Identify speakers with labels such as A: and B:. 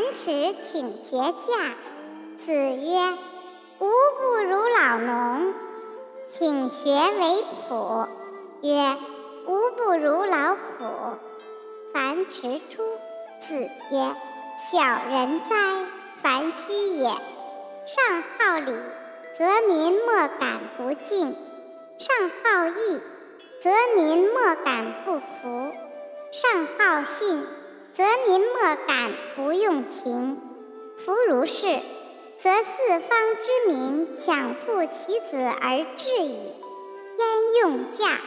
A: 樊迟请学驾。子曰：“吾不如老农。”请学为仆。曰：“吾不如老仆。”樊迟出。子曰：“小人哉，樊须也！上好礼，则民莫敢不敬；上好义，则民莫敢不服；上好信，则民莫敢不用情。夫如是，则四方之民强负其子而治矣。焉用驾？”